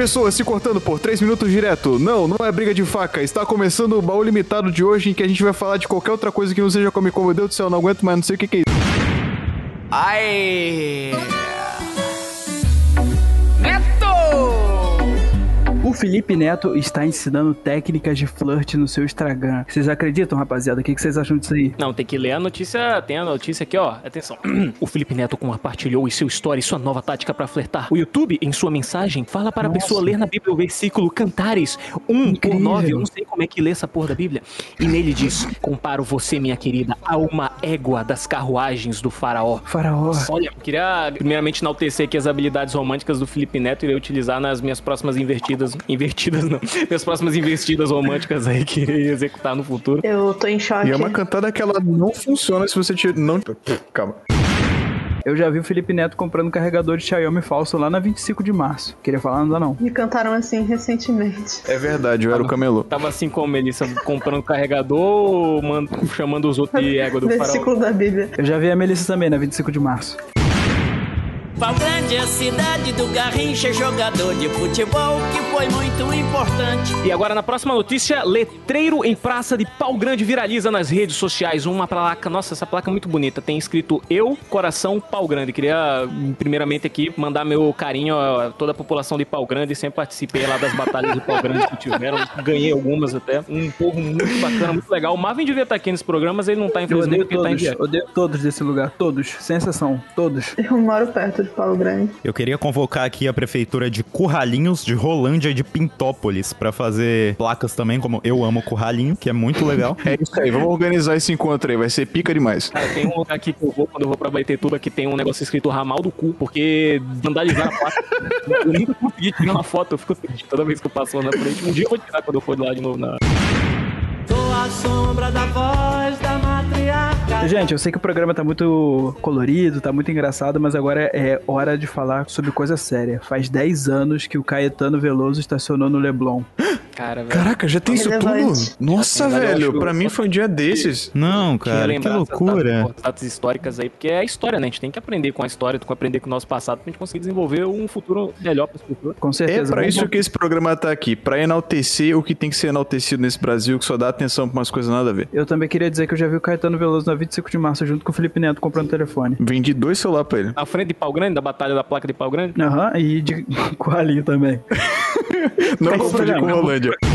Pessoas se cortando por 3 minutos direto. Não, não é briga de faca. Está começando o baú limitado de hoje em que a gente vai falar de qualquer outra coisa que não seja Comic Con. Meu Deus do céu, não aguento mais, não sei o que, que é isso. Ai! Felipe Neto está ensinando técnicas de flirt no seu Instagram. Vocês acreditam, rapaziada? O que vocês acham disso aí? Não, tem que ler a notícia. Tem a notícia aqui, ó. Atenção. O Felipe Neto compartilhou em seu story sua nova tática pra flertar. O YouTube, em sua mensagem, fala para a pessoa ler na Bíblia o versículo Cantares 1 por Incrível. 9. Eu não sei como é que lê essa porra da Bíblia. E nele diz: Comparo você, minha querida, a uma égua das carruagens do faraó. Faraó. Olha, queria primeiramente enaltecer aqui as habilidades românticas do Felipe Neto e irei utilizar nas minhas próximas invertidas. Invertidas não. Minhas próximas investidas românticas aí que irei executar no futuro. Eu tô em choque. E é uma cantada que ela não funciona se você tira. Não. Calma. Eu já vi o Felipe Neto comprando um carregador de Xiaomi falso lá na 25 de março. Queria falar, não dá não. Me cantaram assim recentemente. É verdade, eu era o camelô. Tava assim como Melissa, comprando carregador ou man- chamando os outros de égua do faraó. Versículo da Bíblia. Eu já vi a Melissa também na 25 de março. Pau Grande é a cidade do Garrincha, jogador de futebol que foi muito importante. E agora na próxima notícia, letreiro em praça de Pau Grande viraliza nas redes sociais. Uma placa, nossa, essa placa é muito bonita. Tem escrito Eu, Coração, Pau Grande. Queria primeiramente aqui mandar meu carinho a toda a população de Pau Grande. Sempre participei lá das batalhas de Pau Grande que tiveram. Ganhei algumas até. Um povo muito bacana, muito legal. O Marvin devia estar aqui nesse programa, mas ele não tá, Eu infelizmente, odeio porque tá em todos, odeio todos desse lugar, todos, sem exceção, todos. Eu moro perto de Paulo Grande. Eu queria convocar aqui a prefeitura de Curralinhos, de Rolândia de Pintópolis, pra fazer placas também, como Eu Amo Curralinho, que é muito legal. É isso aí, vamos organizar esse encontro aí, vai ser pica demais. Cara, tem um lugar aqui que eu vou, quando eu vou pra Baitetuba, que tem um negócio escrito ramal do cu, porque vandalizaram a placa. eu nunca consegui tirar uma foto, eu fico triste toda vez que eu passo lá na frente. Um dia eu vou tirar quando eu for lá de novo na. Sou a sombra da voz. Gente, eu sei que o programa tá muito colorido, tá muito engraçado, mas agora é hora de falar sobre coisa séria. Faz 10 anos que o Caetano Veloso estacionou no Leblon. Cara, velho. Caraca, já tem isso tudo? Nossa, tem, velho, pra eu- mim foi um dia desses. Não, cara, que loucura. datas, históricas aí, porque é a história, né? A gente tem que aprender com a história, tem que aprender com o nosso passado pra gente conseguir desenvolver um futuro melhor para futuras. Com É certeza. pra vamos- isso que esse programa tá aqui, pra enaltecer o que tem que ser enaltecido nesse Brasil, que só dá atenção pra umas coisas nada a ver. Eu também queria dizer que eu já vi o Caetano Veloso na 25 de março junto com o Felipe Neto comprando telefone. Vendi dois celulares pra ele. Na frente de Pau Grande, da Batalha da Placa de Pau Grande. Aham, e de Coalinho também. Спасибо. Прикол идет.